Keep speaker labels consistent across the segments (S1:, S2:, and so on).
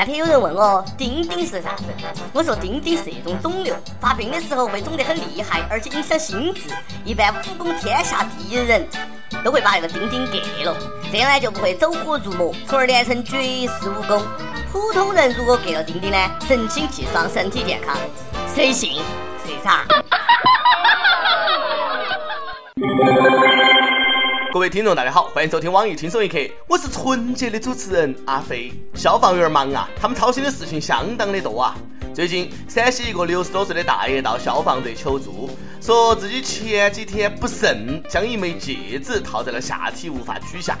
S1: 那天有人问我钉钉是啥子，我说钉钉是一种肿瘤，发病的时候会肿得很厉害，而且影响心智。一般武功天下第一人都会把那个钉钉割了，这样呢就不会走火入魔，从而练成绝世武功。普通人如果割了钉钉呢，神清气爽，身体健康。谁信谁傻。
S2: 各位听众，大家好，欢迎收听网易轻松一刻，我是纯洁的主持人阿飞。消防员忙啊，他们操心的事情相当的多啊。最近，陕西一个六十多岁的大爷到消防队求助，说自己前几天不慎将一枚戒指套在了下体，无法取下，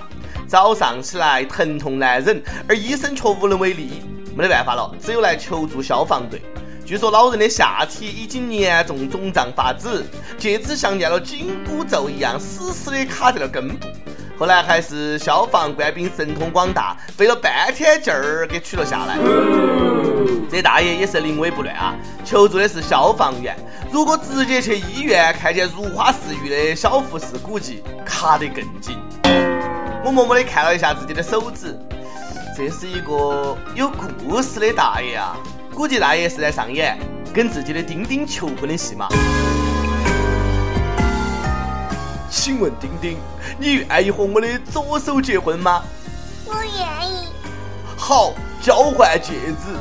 S2: 早上起来疼痛难忍，而医生却无能为力，没得办法了，只有来求助消防队。据说老人的下体已经严重肿胀发紫，戒指像念了紧箍咒一样死死的卡在了根部。后来还是消防官兵神通广大，费了半天劲儿给取了下来。这大爷也是临危不乱啊，求助的是消防员。如果直接去医院看见如花似玉的小护士，估计卡得更紧。我默默的看了一下自己的手指，这是一个有故事的大爷啊。估计大爷是在上演跟自己的丁丁求婚的戏码。请问丁丁，你愿意和我的左手结婚吗？
S3: 我愿意。
S2: 好，交换戒指。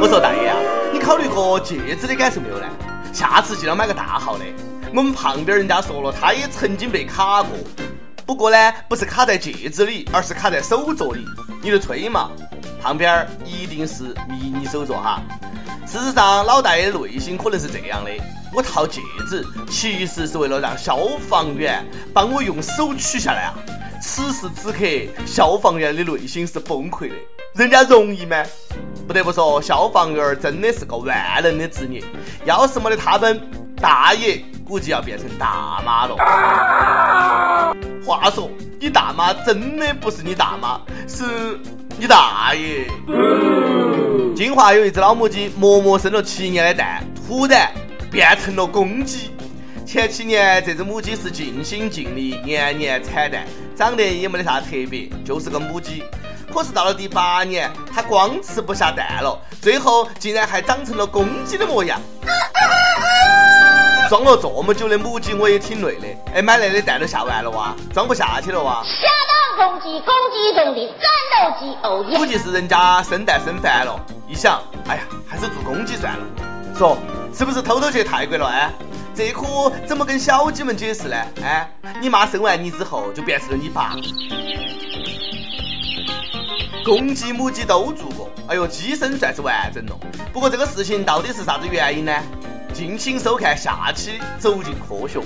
S2: 我说大爷啊，你考虑过戒指的感受没有呢？下次记得买个大号的。我们旁边人家说了，他也曾经被卡过，不过呢，不是卡在戒指里，而是卡在手镯里。你就吹嘛。旁边儿一定是迷你手镯哈。事实上，老大爷的内心可能是这样的：我套戒指其实是为了让消防员帮我用手取下来啊。此时此刻，消防员的内心是崩溃的。人家容易吗？不得不说，消防员真的是个万能的职业。要是没得他们，大爷估计要变成大妈了。话说，你大妈真的不是你大妈，是？你大爷！金华有一只老母鸡，默默生了七年的蛋，突然变成了公鸡。前七年这只母鸡是尽心尽力，年年产蛋，长得也没得啥特别，就是个母鸡。可是到了第八年，它光吃不下蛋了，最后竟然还长成了公鸡的模样。装了这么久的母鸡，我也挺累的。哎，买来的蛋都下完了哇，装不下去了哇。
S3: 公鸡，公鸡中的战斗机哦耶！
S2: 估计是人家生蛋生烦了，一想，哎呀，还是做公鸡算了。说是不是偷偷去泰国了？哎，这可怎么跟小鸡们解释呢？哎，你妈生完你之后就变成了你爸。公鸡、母鸡都做过，哎呦，鸡生算是完整了。不过这个事情到底是啥子原因呢？敬请收看下期《走进科学》。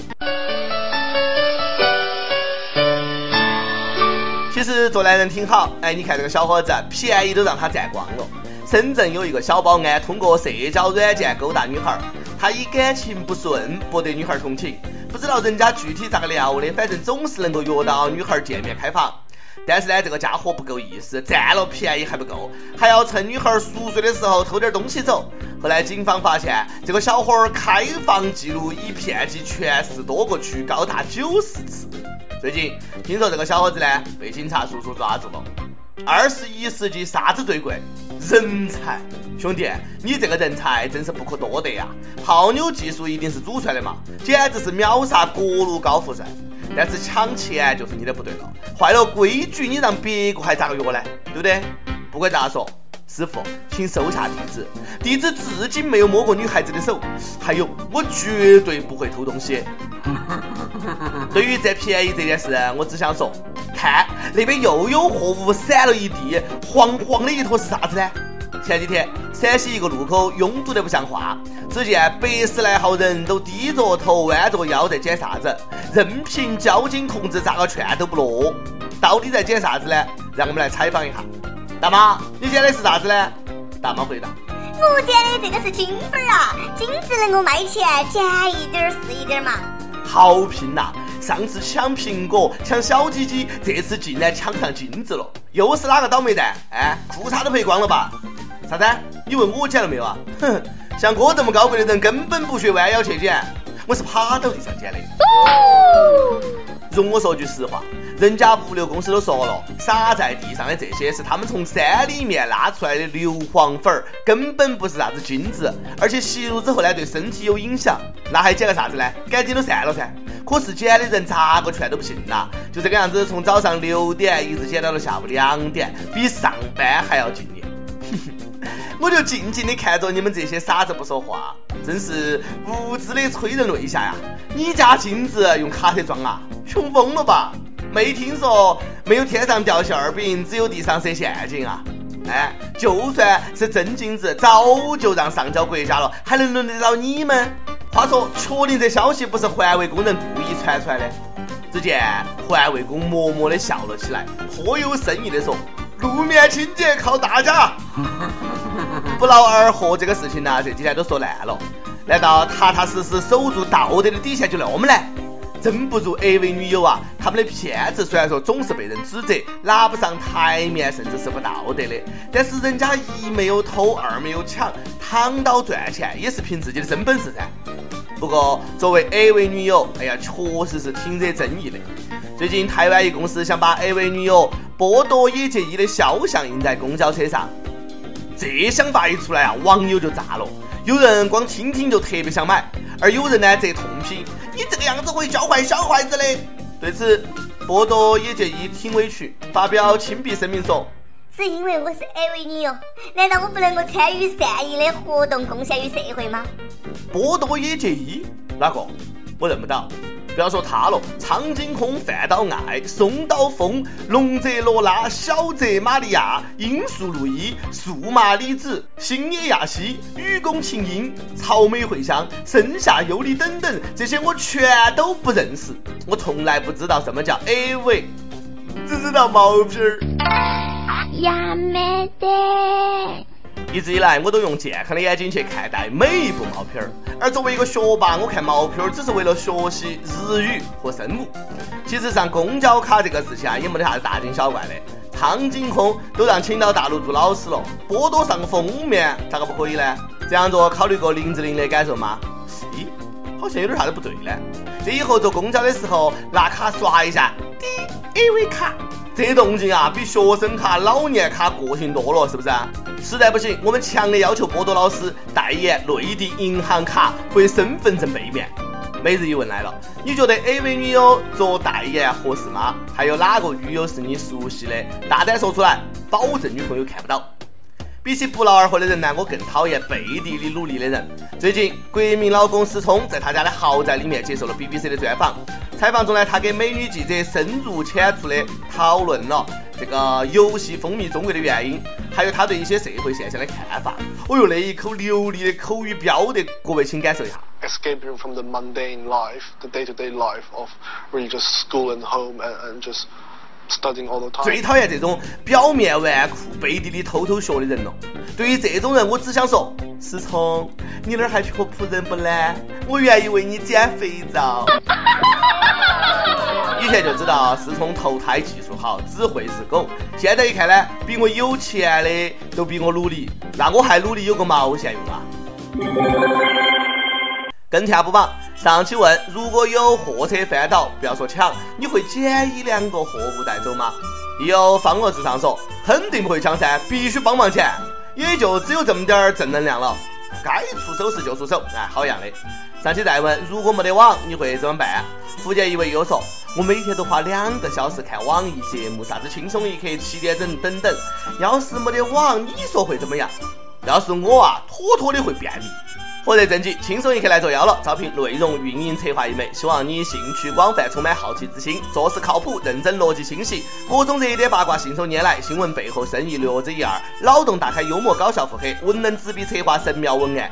S2: 其实做男人挺好，哎，你看这个小伙子，便宜都让他占光了。深圳有一个小保安，通过社交软件勾搭女孩儿，他以感情不顺博得女孩同情。不知道人家具体咋个聊的，反正总是能够约到女孩见面开房。但是呢，这个家伙不够意思，占了便宜还不够，还要趁女孩熟睡的时候偷点东西走。后来警方发现，这个小伙儿开房记录已遍及全市多个区高达九十次。最近听说这个小伙子呢被警察叔叔抓住了。二十一世纪啥子最贵？人才，兄弟，你这个人才真是不可多得呀！泡妞技术一定是祖传的嘛，简直是秒杀各路高富帅。但是抢钱就是你的不对了，坏了规矩，你让别个还咋个约呢？对不对？不管咋说。师傅，请收下弟子。弟子至今没有摸过女孩子的手，还有，我绝对不会偷东西。对于占便宜这件事，我只想说，看那边又有货物散了一地，黄黄的一坨是啥子呢？前几天陕西一个路口拥堵得不像话，只见百十来号人都低着头、弯着腰在捡啥子，任凭交警同志咋个劝都不落。到底在捡啥子呢？让我们来采访一下。大妈，你捡的是啥子呢？大妈回答：
S3: 我捡的这个是金粉啊，金子能够卖钱，捡一点是一点嘛。
S2: 好拼呐！上次抢苹果、抢小鸡鸡，这次竟然抢上金子了，又是哪个倒霉蛋？哎，裤衩都赔光了吧？啥子？你问我捡了没有啊？哼，像我这么高贵的人，根本不学弯腰去捡，我是趴到地上捡的。容我说句实话。人家物流公司都说了，撒在地上的这些是他们从山里面拉出来的硫磺粉儿，根本不是啥子金子，而且吸入之后呢，对身体有影响。那还捡个啥子呢？赶紧都散了噻。可是捡的人咋个劝都不信呐，就这个样子，从早上六点一直捡到了下午两点，比上班还要敬业。我就静静的看着你们这些傻子不说话，真是无知的催人泪下呀！你家金子用卡车装啊？穷疯了吧？没听说没有天上掉馅饼，只有地上设陷阱啊！哎，就算是真金子，早就让上交国家了，还能轮得到你们？话说，确定这消息不是环卫工人故意传出来的？只见环卫工默默的笑了起来，颇有深意的说：“路面清洁靠大家。”不劳而获这个事情呢，这几天都说烂了。难道踏踏实实守住道德的底线就那么难？真不如 AV 女友啊！他们的骗子虽然说总是被人指责拿不上台面，甚至是不道德的，但是人家一没有偷，二没有抢，躺到赚钱也是凭自己的真本事噻。不过作为 AV 女友，哎呀，确实是挺惹争议的。最近台湾一公司想把 AV 女友波多野结衣的肖像印在公交车上，这想法一出来啊，网友就炸了。有人光听听就特别想买，而有人呢则痛批。你这个样子会教坏小孩子的。对此，波多野结衣挺委屈，发表亲笔声明说：“
S3: 只因为我是 AV 女优，难道我不能够参与善意的活动，贡献于社会吗？”
S2: 波多野结衣哪个？我认不到。不要说他了，苍井空、范岛爱、松岛枫、龙泽罗拉、小泽玛利亚、罂粟路易、数码李子、星野亚希、雨宫琴音、草莓惠香、盛夏优里等等，这些我全都不认识。我从来不知道什么叫 AV，只知道毛片儿。呀没得。一直以来，我都用健康的眼睛去看待每一部毛片儿。而作为一个学霸，我看毛片儿只是为了学习日语和生物。其实上公交卡这个事情啊，也没得啥子大惊小怪的。苍井空都让请到大陆做老师了，波多上个封面，咋个不可以呢？这样做考虑过林志玲的感受吗？咦，好像有点啥子不对呢。这以后坐公交的时候拿卡刷一下，滴 AV 卡。这动静啊，比学生卡、老年卡个性多了，是不是？实在不行，我们强烈要求波多老师代言内地银行卡或身份证背面。每日一问来了，你觉得 AV 女友做代言合适吗？还有哪个女友是你熟悉的？大胆说出来，保证女朋友看不到。比起不劳而获的人呢，我更讨厌背地里努力的人。最近，国民老公思聪在他家的豪宅里面接受了 BBC 的专访。采访中呢，他给美女记者深入浅出的讨论了这个游戏风靡中国的原因，还有他对一些社会现象的看法。哦哟，那一口流利的口语标的，各位请感受一下。
S4: Escaping from the mundane life, the day-to-day life of really just school and home and and just.
S2: 最讨厌这种表面纨绔、背地里偷偷学的人了。对于这种人，我只想说：思聪，你那儿还缺仆人不呢？我愿意为你捡肥皂。以前就知道思聪投胎技术好，只会是狗。现在一看呢，比我有钱的都比我努力，那我还努力有个毛线用啊！跟跳不榜。上期问，如果有货车翻倒，不要说抢，你会捡一两个货物带走吗？有方额至上说，肯定不会抢噻，必须帮忙捡，也就只有这么点儿正能量了。该出手时就出手，哎，好样的。上期再问，如果没得网，你会怎么办？福建一位友说，我每天都花两个小时看网易节目，啥子轻松一刻、七点整等等。要是没得网，你说会怎么样？要是我啊，妥妥的会便秘。火热正剧，轻松一刻来作妖了。招聘内容运营策划一枚，希望你兴趣广泛，充满好奇之心，做事靠谱、认真、逻辑清晰。各种热点八卦信手拈来，新闻背后深意略知一二。脑洞大开，幽默搞笑，腹黑，文能执笔策划神妙文案，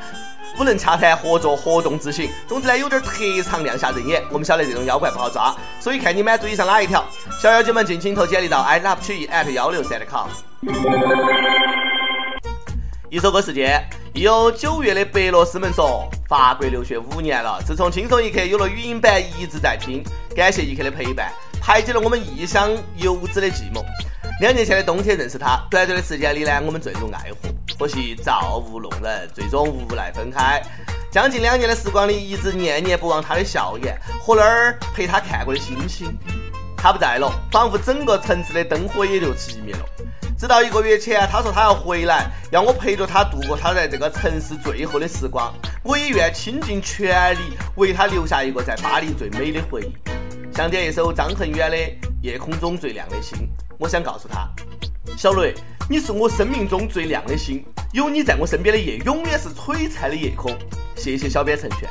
S2: 武能洽谈合作活动执行。总之呢，有点特长，亮瞎人眼。我们晓得这种妖怪不好抓，所以看你满足以上哪一条。小妖精们尽情投简历到 i love 曲艺 at 幺六三 com。一首歌时间。有九月的白罗斯们说，法国留学五年了，自从轻松一刻有了语音版，一直在听，感谢一刻的陪伴，排解了我们异乡游子的寂寞。两年前的冬天认识他，短短的时间里呢，我们坠入爱河，可惜造物弄人，最终无奈分开。将近两年的时光里，一直念念不忘他的笑颜和那儿陪他看过的星星。他不在了，仿佛整个城市的灯火也就熄灭了。直到一个月前，他说他要回来，要我陪着他度过他在这个城市最后的时光。我也愿倾尽全力为他留下一个在巴黎最美的回忆。想点一首张恒远的《夜空中最亮的星》，我想告诉他，小雷，你是我生命中最亮的星，有你在我身边的夜永远是璀璨的夜空。谢谢小编成全，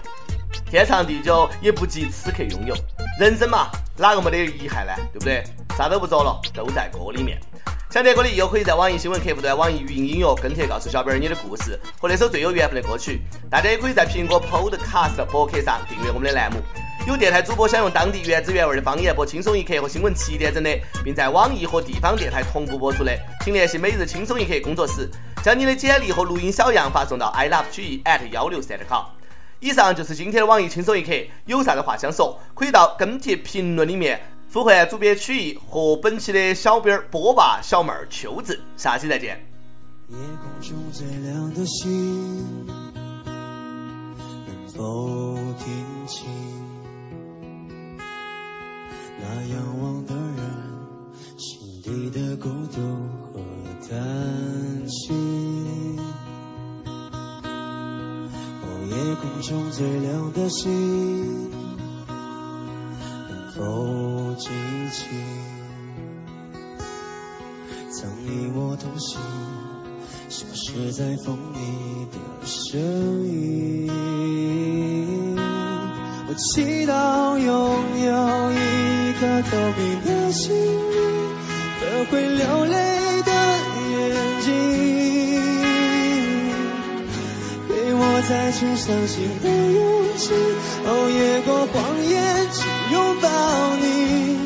S2: 天长地久也不及此刻拥有。人生嘛，哪个没得遗憾呢？对不对？啥都不说了，都在歌里面。想点歌的又可以在网易新闻客户端、网易云音乐跟帖告诉小编你的故事和那首最有缘分的歌曲。大家也可以在苹果 Podcast 博客上订阅我们的栏目。有电台主播想用当地原汁原味的方言播《轻松一刻》和新闻七点整的，并在网易和地方电台同步播出的，请联系每日轻松一刻工作室，将你的简历和录音小样发送到 i love 曲艺 at 幺六三 com。以上就是今天的网易轻松一刻，有啥子话想说，可以到跟帖评论里面。呼唤主编曲艺和本期的小编波霸小妹儿秋子，下期再见。
S5: 夜空中最亮的星，能否听清那仰望的人心底的孤独和叹息？哦，夜空中最亮的星。消失在风里的身影？我祈祷拥有一颗透明的心灵和会流泪的眼睛，给我再去相信的勇气。哦，越过谎言去拥抱你。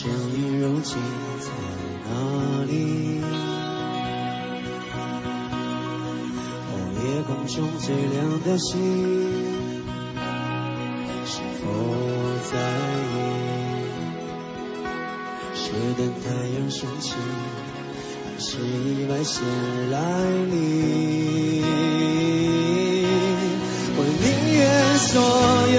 S5: 的身影，如今在哪里？哦，夜空中最亮的星，是否在意？是等太阳升起，还是意外先来临？我宁愿所有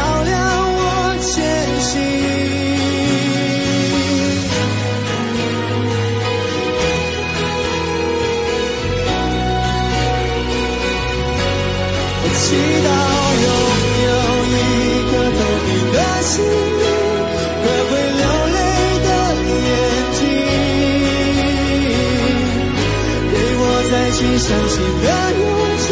S5: 心灵和会流泪的眼睛，给我再去相信的勇气。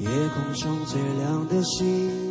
S5: 夜空中最亮的星，